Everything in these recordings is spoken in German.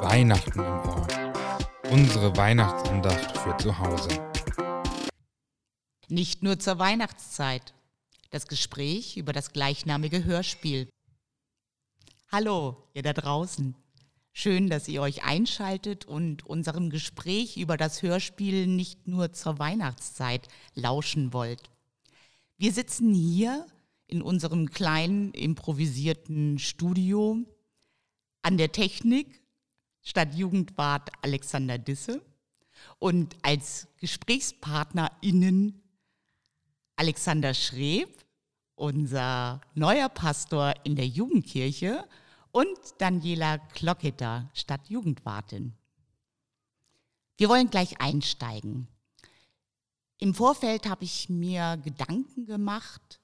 Weihnachten im Ohr. Unsere Weihnachtsandacht für zu Hause. Nicht nur zur Weihnachtszeit. Das Gespräch über das gleichnamige Hörspiel. Hallo, ihr da draußen. Schön, dass ihr euch einschaltet und unserem Gespräch über das Hörspiel nicht nur zur Weihnachtszeit lauschen wollt. Wir sitzen hier in unserem kleinen improvisierten Studio an der Technik statt Jugendwart Alexander Disse und als GesprächspartnerInnen Alexander Schreb, unser neuer Pastor in der Jugendkirche und Daniela Klocketer, Stadtjugendwartin. Wir wollen gleich einsteigen. Im Vorfeld habe ich mir Gedanken gemacht,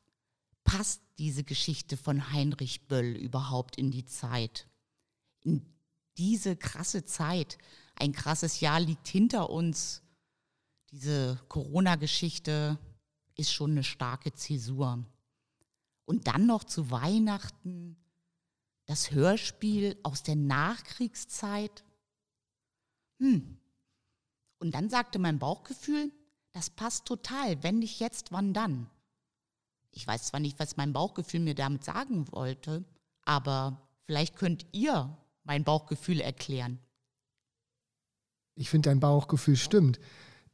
passt diese Geschichte von Heinrich Böll überhaupt in die Zeit? In diese krasse Zeit, ein krasses Jahr liegt hinter uns. Diese Corona-Geschichte ist schon eine starke Zäsur. Und dann noch zu Weihnachten das Hörspiel aus der Nachkriegszeit. Hm. Und dann sagte mein Bauchgefühl, das passt total. Wenn nicht jetzt, wann dann? Ich weiß zwar nicht, was mein Bauchgefühl mir damit sagen wollte, aber vielleicht könnt ihr mein Bauchgefühl erklären. Ich finde, dein Bauchgefühl stimmt.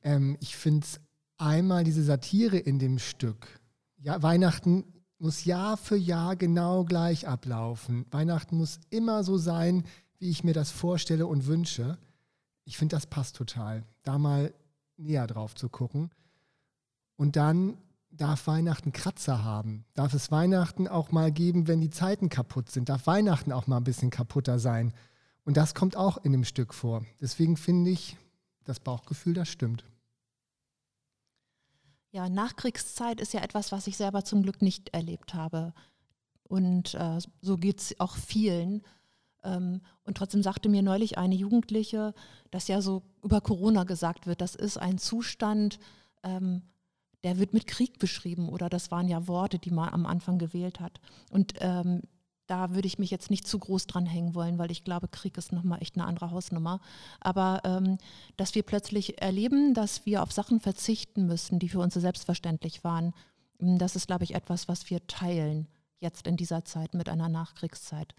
Ähm, ich finde es einmal diese Satire in dem Stück. Ja, Weihnachten muss Jahr für Jahr genau gleich ablaufen. Weihnachten muss immer so sein, wie ich mir das vorstelle und wünsche. Ich finde, das passt total, da mal näher drauf zu gucken. Und dann darf Weihnachten Kratzer haben. Darf es Weihnachten auch mal geben, wenn die Zeiten kaputt sind. Darf Weihnachten auch mal ein bisschen kaputter sein. Und das kommt auch in dem Stück vor. Deswegen finde ich, das Bauchgefühl, das stimmt. Ja, Nachkriegszeit ist ja etwas, was ich selber zum Glück nicht erlebt habe. Und äh, so geht es auch vielen. Ähm, und trotzdem sagte mir neulich eine Jugendliche, dass ja so über Corona gesagt wird, das ist ein Zustand, ähm, der wird mit Krieg beschrieben oder das waren ja Worte, die man am Anfang gewählt hat. Und ähm, da würde ich mich jetzt nicht zu groß dran hängen wollen, weil ich glaube, Krieg ist nochmal echt eine andere Hausnummer. Aber ähm, dass wir plötzlich erleben, dass wir auf Sachen verzichten müssen, die für uns so selbstverständlich waren, ähm, das ist, glaube ich, etwas, was wir teilen jetzt in dieser Zeit mit einer Nachkriegszeit.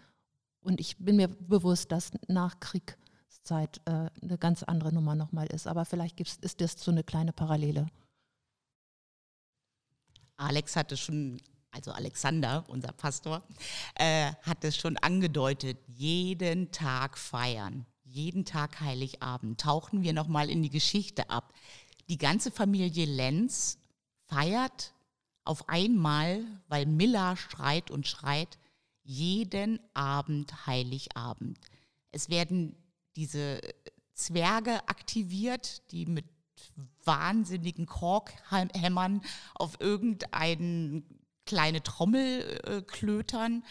Und ich bin mir bewusst, dass Nachkriegszeit äh, eine ganz andere Nummer nochmal ist. Aber vielleicht ist das so eine kleine Parallele. Alex hatte schon also Alexander, unser Pastor, äh, hat es schon angedeutet, jeden Tag feiern, jeden Tag Heiligabend. Tauchen wir nochmal in die Geschichte ab. Die ganze Familie Lenz feiert auf einmal, weil Miller schreit und schreit, jeden Abend Heiligabend. Es werden diese Zwerge aktiviert, die mit wahnsinnigen Korkhämmern auf irgendeinen kleine Trommel äh, klötern.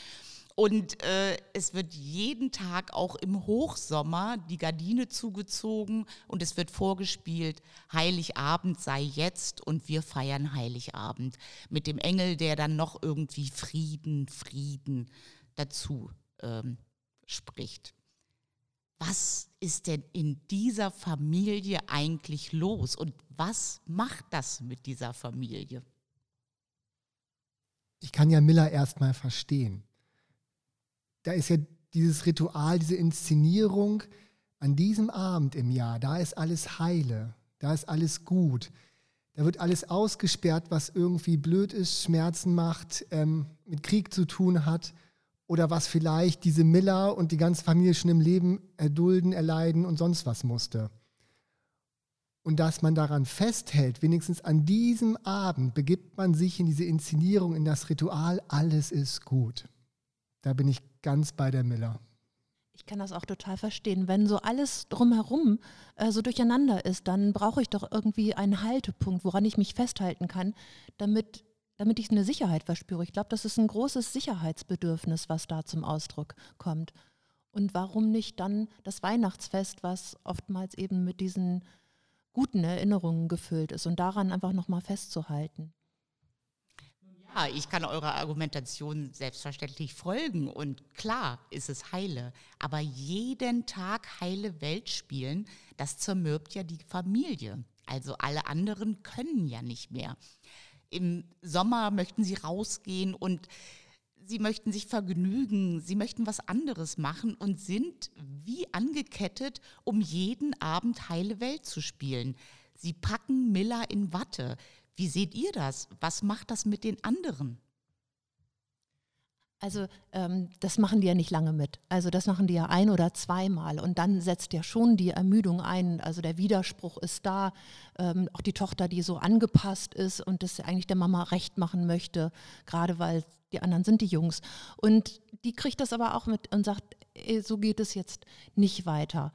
Und äh, es wird jeden Tag auch im Hochsommer die Gardine zugezogen und es wird vorgespielt, Heiligabend sei jetzt und wir feiern Heiligabend mit dem Engel, der dann noch irgendwie Frieden, Frieden dazu ähm, spricht. Was ist denn in dieser Familie eigentlich los und was macht das mit dieser Familie? ich kann ja Miller erstmal verstehen. Da ist ja dieses Ritual, diese Inszenierung an diesem Abend im Jahr, da ist alles heile, da ist alles gut. Da wird alles ausgesperrt, was irgendwie blöd ist, Schmerzen macht, ähm, mit Krieg zu tun hat oder was vielleicht diese Miller und die ganze Familie schon im Leben erdulden, erleiden und sonst was musste. Und dass man daran festhält, wenigstens an diesem Abend begibt man sich in diese Inszenierung, in das Ritual, alles ist gut. Da bin ich ganz bei der Miller. Ich kann das auch total verstehen. Wenn so alles drumherum äh, so durcheinander ist, dann brauche ich doch irgendwie einen Haltepunkt, woran ich mich festhalten kann, damit, damit ich eine Sicherheit verspüre. Ich glaube, das ist ein großes Sicherheitsbedürfnis, was da zum Ausdruck kommt. Und warum nicht dann das Weihnachtsfest, was oftmals eben mit diesen guten Erinnerungen gefüllt ist und daran einfach nochmal festzuhalten. Ja, ich kann eurer Argumentation selbstverständlich folgen und klar ist es heile. Aber jeden Tag heile Welt spielen, das zermürbt ja die Familie. Also alle anderen können ja nicht mehr. Im Sommer möchten sie rausgehen und sie möchten sich vergnügen, sie möchten was anderes machen und sind wie angekettet, um jeden Abend heile Welt zu spielen. Sie packen Miller in Watte. Wie seht ihr das? Was macht das mit den anderen? Also ähm, das machen die ja nicht lange mit. Also das machen die ja ein oder zweimal und dann setzt ja schon die Ermüdung ein. Also der Widerspruch ist da. Ähm, auch die Tochter, die so angepasst ist und das eigentlich der Mama recht machen möchte, gerade weil die anderen sind die Jungs. Und die kriegt das aber auch mit und sagt, ey, so geht es jetzt nicht weiter.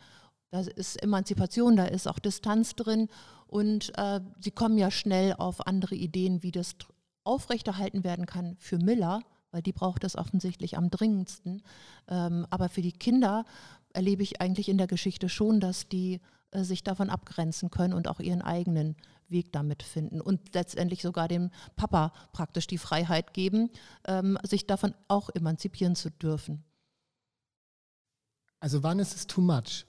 Da ist Emanzipation, da ist auch Distanz drin und äh, sie kommen ja schnell auf andere Ideen, wie das aufrechterhalten werden kann für Miller weil die braucht das offensichtlich am dringendsten. Ähm, aber für die Kinder erlebe ich eigentlich in der Geschichte schon, dass die äh, sich davon abgrenzen können und auch ihren eigenen Weg damit finden und letztendlich sogar dem Papa praktisch die Freiheit geben, ähm, sich davon auch emanzipieren zu dürfen. Also wann ist es too much?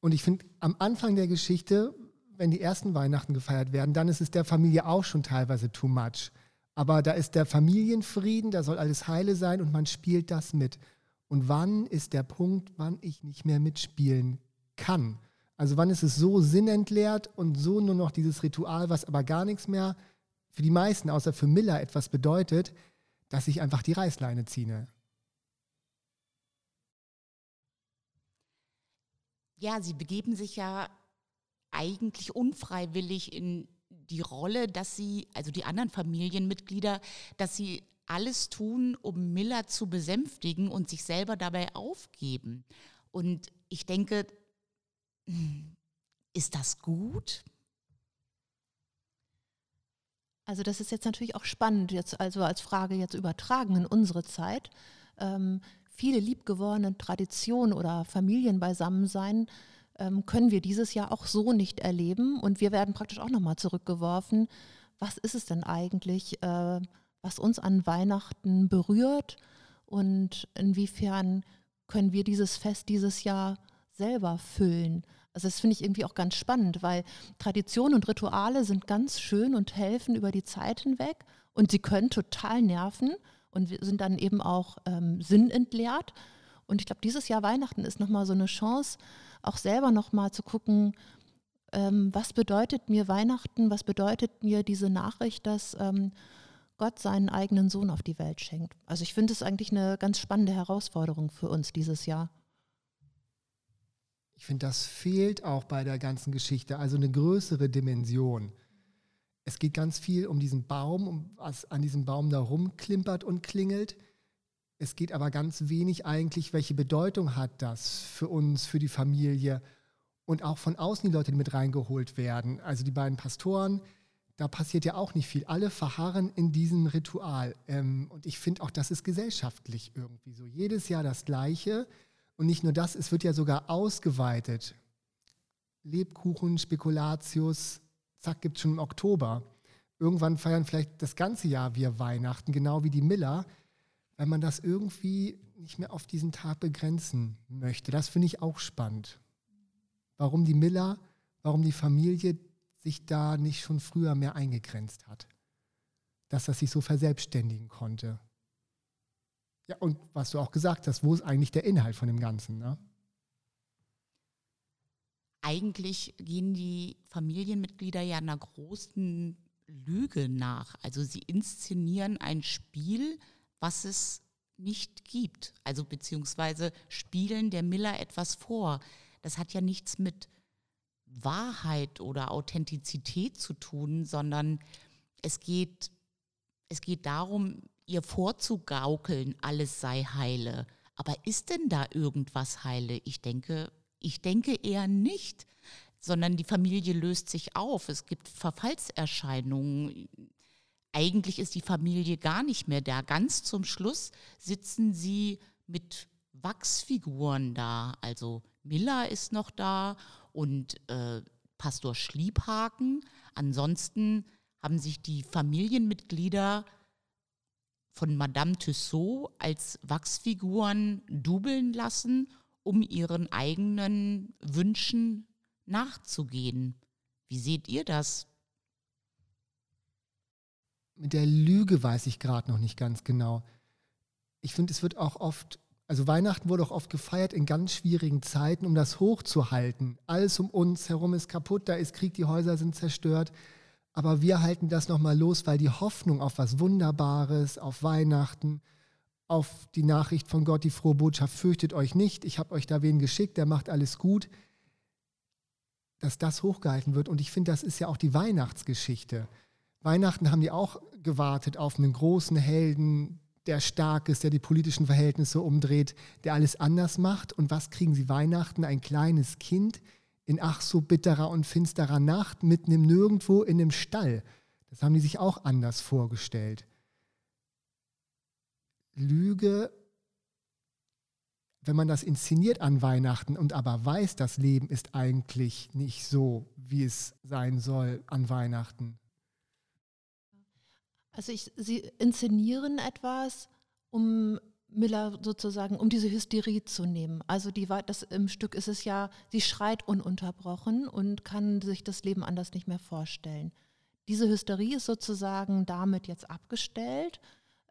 Und ich finde, am Anfang der Geschichte, wenn die ersten Weihnachten gefeiert werden, dann ist es der Familie auch schon teilweise too much. Aber da ist der Familienfrieden, da soll alles heile sein und man spielt das mit. Und wann ist der Punkt, wann ich nicht mehr mitspielen kann? Also wann ist es so sinnentleert und so nur noch dieses Ritual, was aber gar nichts mehr für die meisten, außer für Miller, etwas bedeutet, dass ich einfach die Reißleine ziehe. Ja, sie begeben sich ja eigentlich unfreiwillig in die Rolle, dass sie, also die anderen Familienmitglieder, dass sie alles tun, um Miller zu besänftigen und sich selber dabei aufgeben. Und ich denke, ist das gut? Also das ist jetzt natürlich auch spannend, jetzt also als Frage jetzt übertragen in unsere Zeit. Ähm, viele liebgewordene Traditionen oder Familienbeisammensein können wir dieses Jahr auch so nicht erleben. Und wir werden praktisch auch nochmal zurückgeworfen. Was ist es denn eigentlich, äh, was uns an Weihnachten berührt? Und inwiefern können wir dieses Fest dieses Jahr selber füllen? Also das finde ich irgendwie auch ganz spannend, weil Traditionen und Rituale sind ganz schön und helfen über die Zeit hinweg und sie können total nerven und sind dann eben auch ähm, sinnentleert. Und ich glaube, dieses Jahr Weihnachten ist nochmal so eine Chance, auch selber nochmal zu gucken, ähm, was bedeutet mir Weihnachten, was bedeutet mir diese Nachricht, dass ähm, Gott seinen eigenen Sohn auf die Welt schenkt. Also ich finde es eigentlich eine ganz spannende Herausforderung für uns dieses Jahr. Ich finde, das fehlt auch bei der ganzen Geschichte, also eine größere Dimension. Es geht ganz viel um diesen Baum, um was an diesem Baum da rumklimpert und klingelt. Es geht aber ganz wenig eigentlich, welche Bedeutung hat das für uns, für die Familie und auch von außen die Leute, die mit reingeholt werden. Also die beiden Pastoren, da passiert ja auch nicht viel. Alle verharren in diesem Ritual. Ähm, und ich finde auch, das ist gesellschaftlich irgendwie so. Jedes Jahr das Gleiche. Und nicht nur das, es wird ja sogar ausgeweitet. Lebkuchen, Spekulatius, zack, gibt es schon im Oktober. Irgendwann feiern vielleicht das ganze Jahr wir Weihnachten, genau wie die Miller weil man das irgendwie nicht mehr auf diesen Tag begrenzen möchte. Das finde ich auch spannend. Warum die Miller, warum die Familie sich da nicht schon früher mehr eingegrenzt hat. Dass das sich so verselbstständigen konnte. Ja, und was du auch gesagt hast, wo ist eigentlich der Inhalt von dem Ganzen? Ne? Eigentlich gehen die Familienmitglieder ja einer großen Lüge nach. Also sie inszenieren ein Spiel, was es nicht gibt. Also beziehungsweise spielen der Miller etwas vor. Das hat ja nichts mit Wahrheit oder Authentizität zu tun, sondern es geht, es geht darum, ihr vorzugaukeln, alles sei heile. Aber ist denn da irgendwas heile? Ich denke, ich denke eher nicht, sondern die Familie löst sich auf. Es gibt Verfallserscheinungen eigentlich ist die Familie gar nicht mehr da. Ganz zum Schluss sitzen sie mit Wachsfiguren da. Also Miller ist noch da und äh, Pastor Schliebhaken. Ansonsten haben sich die Familienmitglieder von Madame Tussaud als Wachsfiguren dubeln lassen, um ihren eigenen Wünschen nachzugehen. Wie seht ihr das? Mit der Lüge weiß ich gerade noch nicht ganz genau. Ich finde, es wird auch oft, also Weihnachten wurde auch oft gefeiert in ganz schwierigen Zeiten, um das hochzuhalten. Alles um uns herum ist kaputt, da ist Krieg, die Häuser sind zerstört. Aber wir halten das nochmal los, weil die Hoffnung auf was Wunderbares, auf Weihnachten, auf die Nachricht von Gott, die frohe Botschaft, fürchtet euch nicht, ich habe euch da wen geschickt, der macht alles gut, dass das hochgehalten wird. Und ich finde, das ist ja auch die Weihnachtsgeschichte. Weihnachten haben die auch gewartet auf einen großen Helden, der stark ist, der die politischen Verhältnisse umdreht, der alles anders macht. Und was kriegen sie Weihnachten? Ein kleines Kind, in ach so bitterer und finsterer Nacht mitten im Nirgendwo in einem Stall. Das haben die sich auch anders vorgestellt. Lüge, wenn man das inszeniert an Weihnachten und aber weiß, das Leben ist eigentlich nicht so, wie es sein soll an Weihnachten. Also ich, sie inszenieren etwas, um Miller sozusagen, um diese Hysterie zu nehmen. Also die, das im Stück ist es ja, sie schreit ununterbrochen und kann sich das Leben anders nicht mehr vorstellen. Diese Hysterie ist sozusagen damit jetzt abgestellt.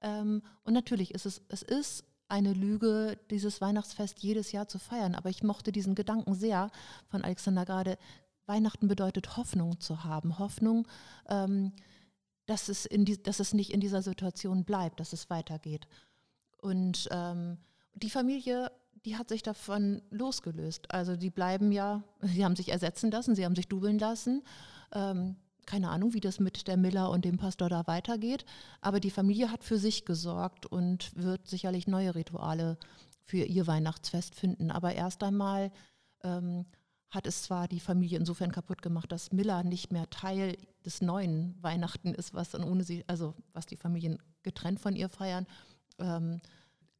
Ähm, und natürlich ist es, es ist eine Lüge, dieses Weihnachtsfest jedes Jahr zu feiern. Aber ich mochte diesen Gedanken sehr von Alexander gerade. Weihnachten bedeutet Hoffnung zu haben. Hoffnung, ähm, dass, es in die, dass es nicht in dieser Situation bleibt, dass es weitergeht. Und ähm, die Familie, die hat sich davon losgelöst. Also die bleiben ja, sie haben sich ersetzen lassen, sie haben sich dubeln lassen. Ähm, keine Ahnung, wie das mit der Miller und dem Pastor da weitergeht. Aber die Familie hat für sich gesorgt und wird sicherlich neue Rituale für ihr Weihnachtsfest finden. Aber erst einmal ähm, hat es zwar die Familie insofern kaputt gemacht, dass Miller nicht mehr Teil des neuen Weihnachten ist, was dann ohne sie, also was die Familien getrennt von ihr feiern ähm,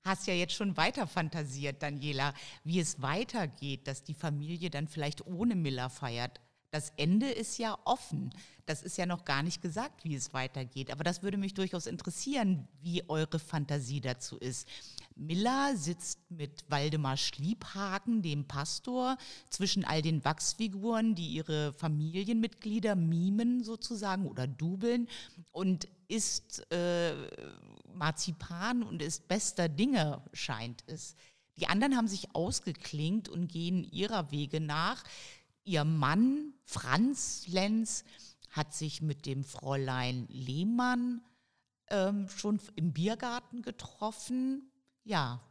hast ja jetzt schon weiter fantasiert, Daniela, wie es weitergeht, dass die Familie dann vielleicht ohne Miller feiert. Das Ende ist ja offen. Das ist ja noch gar nicht gesagt, wie es weitergeht. Aber das würde mich durchaus interessieren, wie eure Fantasie dazu ist. Miller sitzt mit Waldemar Schliebhagen, dem Pastor, zwischen all den Wachsfiguren, die ihre Familienmitglieder mimen sozusagen oder dubeln und ist äh, Marzipan und ist bester Dinge, scheint es. Die anderen haben sich ausgeklingt und gehen ihrer Wege nach. Ihr Mann, Franz Lenz, hat sich mit dem Fräulein Lehmann ähm, schon im Biergarten getroffen. Ja,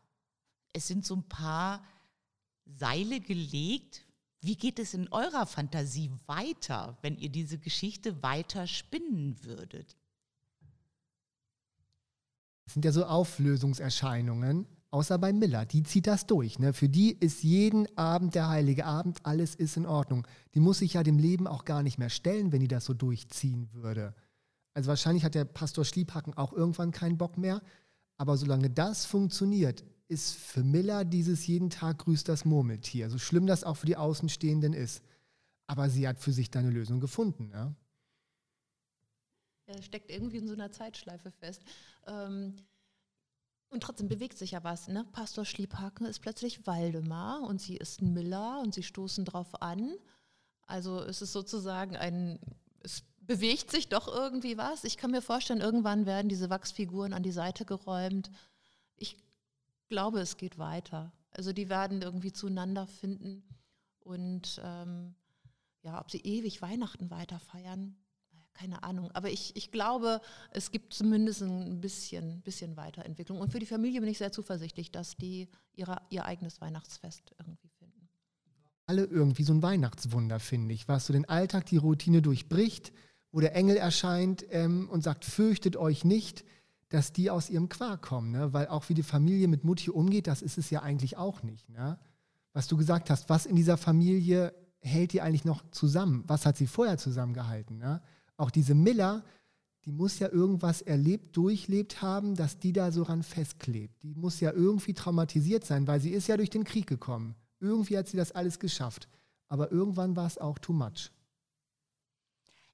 es sind so ein paar Seile gelegt. Wie geht es in eurer Fantasie weiter, wenn ihr diese Geschichte weiter spinnen würdet? Das sind ja so Auflösungserscheinungen, außer bei Miller. Die zieht das durch. Ne? Für die ist jeden Abend der heilige Abend, alles ist in Ordnung. Die muss sich ja dem Leben auch gar nicht mehr stellen, wenn die das so durchziehen würde. Also wahrscheinlich hat der Pastor Schliebhacken auch irgendwann keinen Bock mehr. Aber solange das funktioniert, ist für Miller dieses jeden Tag grüßt das Murmeltier. So schlimm das auch für die Außenstehenden ist. Aber sie hat für sich da eine Lösung gefunden. Ne? Er steckt irgendwie in so einer Zeitschleife fest. Ähm, und trotzdem bewegt sich ja was. Ne? Pastor Schliebhaken ist plötzlich Waldemar und sie ist Miller und sie stoßen drauf an. Also es ist sozusagen ein, es bewegt sich doch irgendwie was. Ich kann mir vorstellen, irgendwann werden diese Wachsfiguren an die Seite geräumt. Ich glaube, es geht weiter. Also die werden irgendwie zueinander finden und ähm, ja, ob sie ewig Weihnachten weiter feiern, keine Ahnung. Aber ich, ich glaube, es gibt zumindest ein bisschen, bisschen Weiterentwicklung. Und für die Familie bin ich sehr zuversichtlich, dass die ihre, ihr eigenes Weihnachtsfest irgendwie finden. Alle irgendwie so ein Weihnachtswunder, finde ich, was so den Alltag, die Routine durchbricht, wo der Engel erscheint ähm, und sagt, fürchtet euch nicht, dass die aus ihrem Quark kommen. Ne? Weil auch wie die Familie mit Mutti umgeht, das ist es ja eigentlich auch nicht. Ne? Was du gesagt hast, was in dieser Familie hält die eigentlich noch zusammen? Was hat sie vorher zusammengehalten? Ne? Auch diese Miller, die muss ja irgendwas erlebt, durchlebt haben, dass die da so ran festklebt. Die muss ja irgendwie traumatisiert sein, weil sie ist ja durch den Krieg gekommen. Irgendwie hat sie das alles geschafft. Aber irgendwann war es auch too much.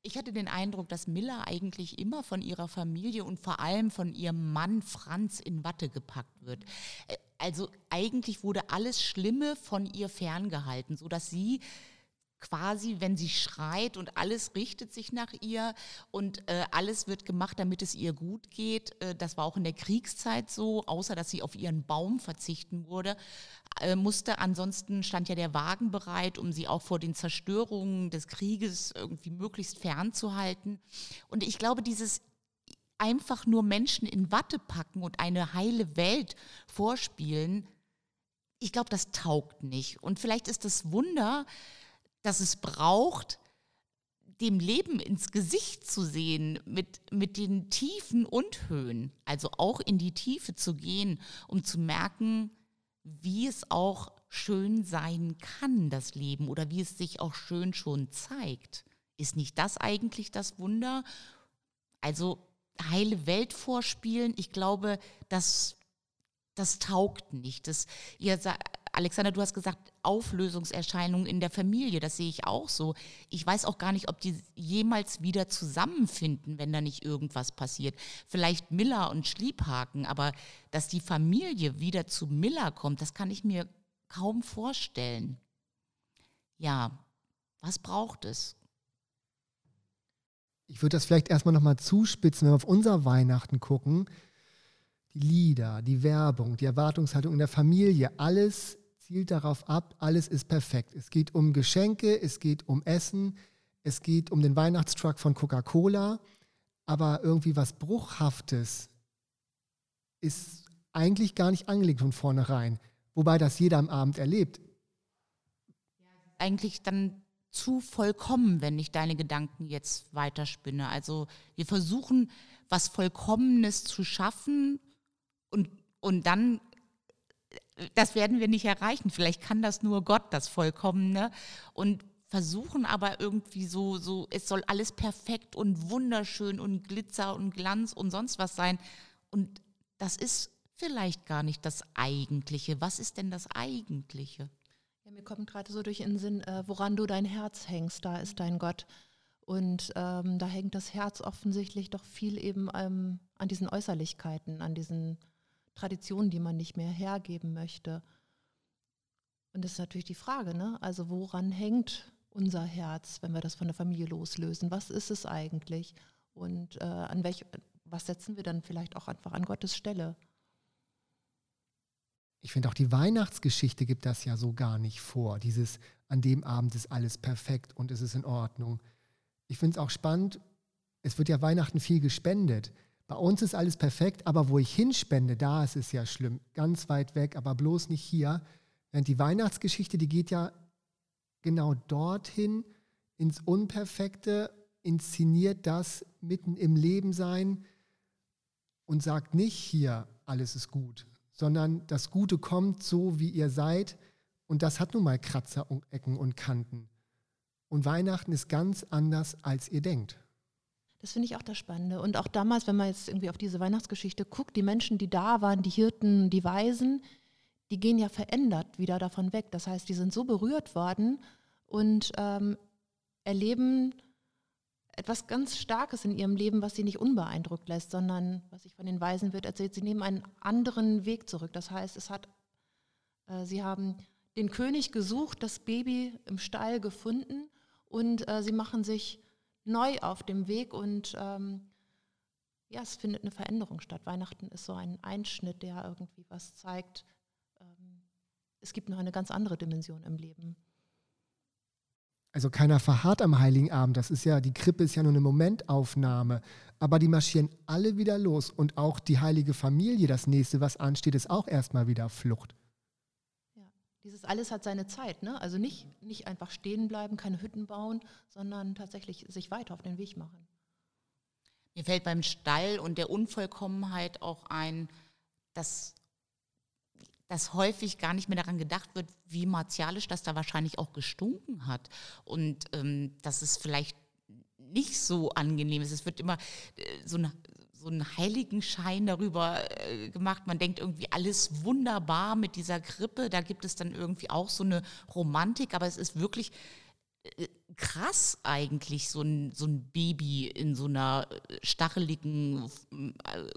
Ich hatte den Eindruck, dass Miller eigentlich immer von ihrer Familie und vor allem von ihrem Mann Franz in Watte gepackt wird. Äh, also eigentlich wurde alles Schlimme von ihr ferngehalten, sodass sie quasi, wenn sie schreit und alles richtet sich nach ihr und äh, alles wird gemacht, damit es ihr gut geht. Äh, das war auch in der Kriegszeit so, außer dass sie auf ihren Baum verzichten wurde, äh, musste. Ansonsten stand ja der Wagen bereit, um sie auch vor den Zerstörungen des Krieges irgendwie möglichst fernzuhalten. Und ich glaube, dieses einfach nur Menschen in Watte packen und eine heile Welt vorspielen, ich glaube, das taugt nicht. Und vielleicht ist das Wunder, dass es braucht, dem Leben ins Gesicht zu sehen, mit, mit den Tiefen und Höhen, also auch in die Tiefe zu gehen, um zu merken, wie es auch schön sein kann, das Leben, oder wie es sich auch schön schon zeigt. Ist nicht das eigentlich das Wunder? Also heile Welt vorspielen, ich glaube, das, das taugt nicht. Das, ihr Alexander, du hast gesagt, Auflösungserscheinungen in der Familie, das sehe ich auch so. Ich weiß auch gar nicht, ob die jemals wieder zusammenfinden, wenn da nicht irgendwas passiert. Vielleicht Miller und Schliebhaken, aber dass die Familie wieder zu Miller kommt, das kann ich mir kaum vorstellen. Ja, was braucht es? Ich würde das vielleicht erstmal nochmal zuspitzen, wenn wir auf unser Weihnachten gucken. Die Lieder, die Werbung, die Erwartungshaltung in der Familie, alles zielt darauf ab, alles ist perfekt. Es geht um Geschenke, es geht um Essen, es geht um den Weihnachtstruck von Coca-Cola, aber irgendwie was Bruchhaftes ist eigentlich gar nicht angelegt von vornherein, wobei das jeder am Abend erlebt. Eigentlich dann zu vollkommen, wenn ich deine Gedanken jetzt weiterspinne. Also wir versuchen, was Vollkommenes zu schaffen und, und dann das werden wir nicht erreichen. Vielleicht kann das nur Gott, das Vollkommene. Und versuchen aber irgendwie so, so, es soll alles perfekt und wunderschön und Glitzer und Glanz und sonst was sein. Und das ist vielleicht gar nicht das Eigentliche. Was ist denn das Eigentliche? Ja, mir kommt gerade so durch den Sinn, äh, woran du dein Herz hängst, da ist dein Gott. Und ähm, da hängt das Herz offensichtlich doch viel eben ähm, an diesen Äußerlichkeiten, an diesen Traditionen, die man nicht mehr hergeben möchte. Und das ist natürlich die Frage, ne? Also woran hängt unser Herz, wenn wir das von der Familie loslösen? Was ist es eigentlich? Und äh, an welch, was setzen wir dann vielleicht auch einfach an Gottes Stelle? Ich finde auch die Weihnachtsgeschichte gibt das ja so gar nicht vor. Dieses an dem Abend ist alles perfekt und es ist in Ordnung. Ich finde es auch spannend, es wird ja Weihnachten viel gespendet. Bei uns ist alles perfekt, aber wo ich hinspende, da ist es ja schlimm. Ganz weit weg, aber bloß nicht hier. Während die Weihnachtsgeschichte, die geht ja genau dorthin, ins Unperfekte, inszeniert das mitten im Leben sein und sagt nicht hier, alles ist gut, sondern das Gute kommt so, wie ihr seid. Und das hat nun mal Kratzer Ecken und Kanten. Und Weihnachten ist ganz anders, als ihr denkt. Das finde ich auch das Spannende. Und auch damals, wenn man jetzt irgendwie auf diese Weihnachtsgeschichte guckt, die Menschen, die da waren, die Hirten, die Weisen, die gehen ja verändert wieder davon weg. Das heißt, die sind so berührt worden und ähm, erleben etwas ganz Starkes in ihrem Leben, was sie nicht unbeeindruckt lässt, sondern, was sich von den Weisen wird erzählt, sie nehmen einen anderen Weg zurück. Das heißt, es hat, äh, sie haben den König gesucht, das Baby im Stall gefunden und äh, sie machen sich neu auf dem Weg und ähm, ja, es findet eine Veränderung statt. Weihnachten ist so ein Einschnitt, der irgendwie was zeigt. Ähm, es gibt noch eine ganz andere Dimension im Leben. Also keiner verharrt am Heiligen Abend. Das ist ja, die Krippe ist ja nur eine Momentaufnahme. Aber die marschieren alle wieder los. Und auch die heilige Familie, das nächste, was ansteht, ist auch erstmal wieder Flucht. Dieses alles hat seine Zeit, ne? Also nicht, nicht einfach stehen bleiben, keine Hütten bauen, sondern tatsächlich sich weiter auf den Weg machen. Mir fällt beim Stall und der Unvollkommenheit auch ein, dass, dass häufig gar nicht mehr daran gedacht wird, wie martialisch das da wahrscheinlich auch gestunken hat. Und ähm, dass es vielleicht nicht so angenehm ist. Es wird immer äh, so eine so einen Heiligenschein darüber äh, gemacht. Man denkt irgendwie alles wunderbar mit dieser Krippe. Da gibt es dann irgendwie auch so eine Romantik, aber es ist wirklich äh, krass eigentlich, so ein, so ein Baby in so einer äh, stacheligen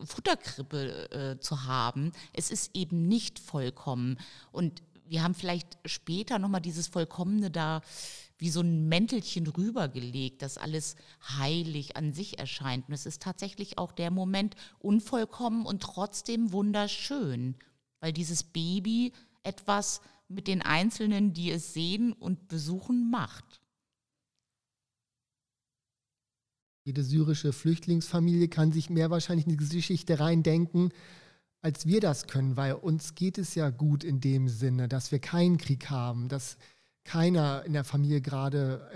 Futterkrippe äh, zu haben. Es ist eben nicht vollkommen. Und wir haben vielleicht später nochmal dieses Vollkommene da wie so ein Mäntelchen rübergelegt, dass alles heilig an sich erscheint. Und es ist tatsächlich auch der Moment unvollkommen und trotzdem wunderschön, weil dieses Baby etwas mit den Einzelnen, die es sehen und besuchen, macht. Jede syrische Flüchtlingsfamilie kann sich mehr wahrscheinlich in diese Geschichte reindenken, als wir das können, weil uns geht es ja gut in dem Sinne, dass wir keinen Krieg haben, dass keiner in der Familie gerade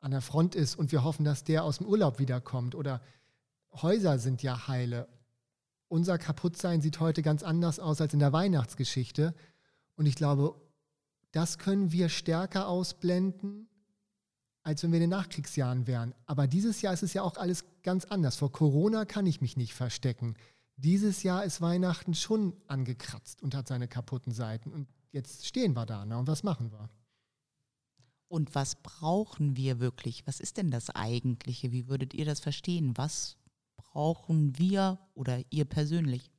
an der Front ist und wir hoffen, dass der aus dem Urlaub wiederkommt oder Häuser sind ja heile. Unser Kaputtsein sieht heute ganz anders aus als in der Weihnachtsgeschichte und ich glaube, das können wir stärker ausblenden, als wenn wir in den Nachkriegsjahren wären. Aber dieses Jahr ist es ja auch alles ganz anders. Vor Corona kann ich mich nicht verstecken. Dieses Jahr ist Weihnachten schon angekratzt und hat seine kaputten Seiten. Und jetzt stehen wir da. Na, und was machen wir? Und was brauchen wir wirklich? Was ist denn das Eigentliche? Wie würdet ihr das verstehen? Was brauchen wir oder ihr persönlich?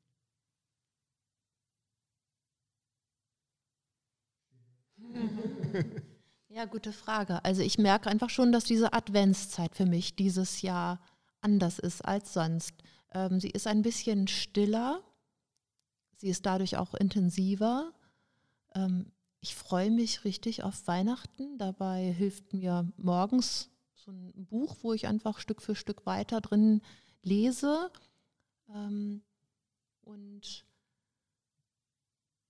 Ja, gute Frage. Also ich merke einfach schon, dass diese Adventszeit für mich dieses Jahr anders ist als sonst. Ähm, sie ist ein bisschen stiller, sie ist dadurch auch intensiver. Ähm, ich freue mich richtig auf Weihnachten. Dabei hilft mir morgens so ein Buch, wo ich einfach Stück für Stück weiter drin lese. Ähm, und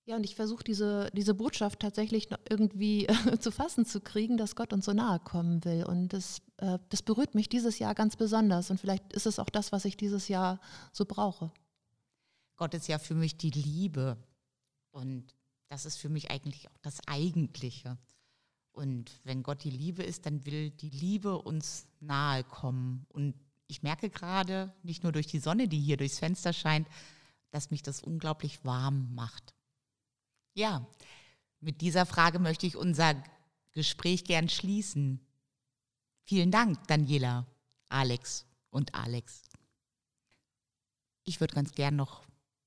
ja, und ich versuche diese, diese Botschaft tatsächlich irgendwie zu fassen zu kriegen, dass Gott uns so nahe kommen will. Und das, äh, das berührt mich dieses Jahr ganz besonders. Und vielleicht ist es auch das, was ich dieses Jahr so brauche. Gott ist ja für mich die Liebe. Und das ist für mich eigentlich auch das Eigentliche. Und wenn Gott die Liebe ist, dann will die Liebe uns nahe kommen. Und ich merke gerade, nicht nur durch die Sonne, die hier durchs Fenster scheint, dass mich das unglaublich warm macht. Ja, mit dieser Frage möchte ich unser Gespräch gern schließen. Vielen Dank, Daniela, Alex und Alex. Ich würde ganz gern noch,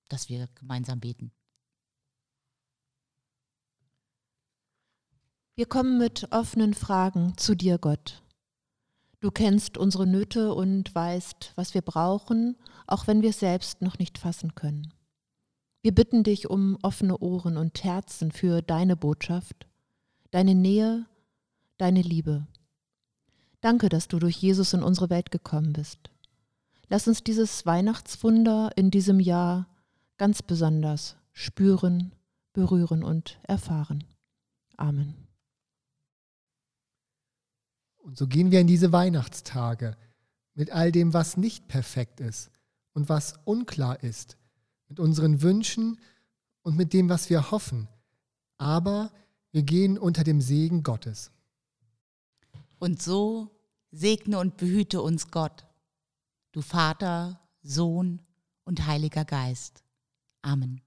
dass wir gemeinsam beten. Wir kommen mit offenen Fragen zu dir, Gott. Du kennst unsere Nöte und weißt, was wir brauchen, auch wenn wir es selbst noch nicht fassen können. Wir bitten dich um offene Ohren und Herzen für deine Botschaft, deine Nähe, deine Liebe. Danke, dass du durch Jesus in unsere Welt gekommen bist. Lass uns dieses Weihnachtswunder in diesem Jahr ganz besonders spüren, berühren und erfahren. Amen. Und so gehen wir in diese Weihnachtstage mit all dem, was nicht perfekt ist und was unklar ist mit unseren Wünschen und mit dem, was wir hoffen. Aber wir gehen unter dem Segen Gottes. Und so segne und behüte uns Gott, du Vater, Sohn und Heiliger Geist. Amen.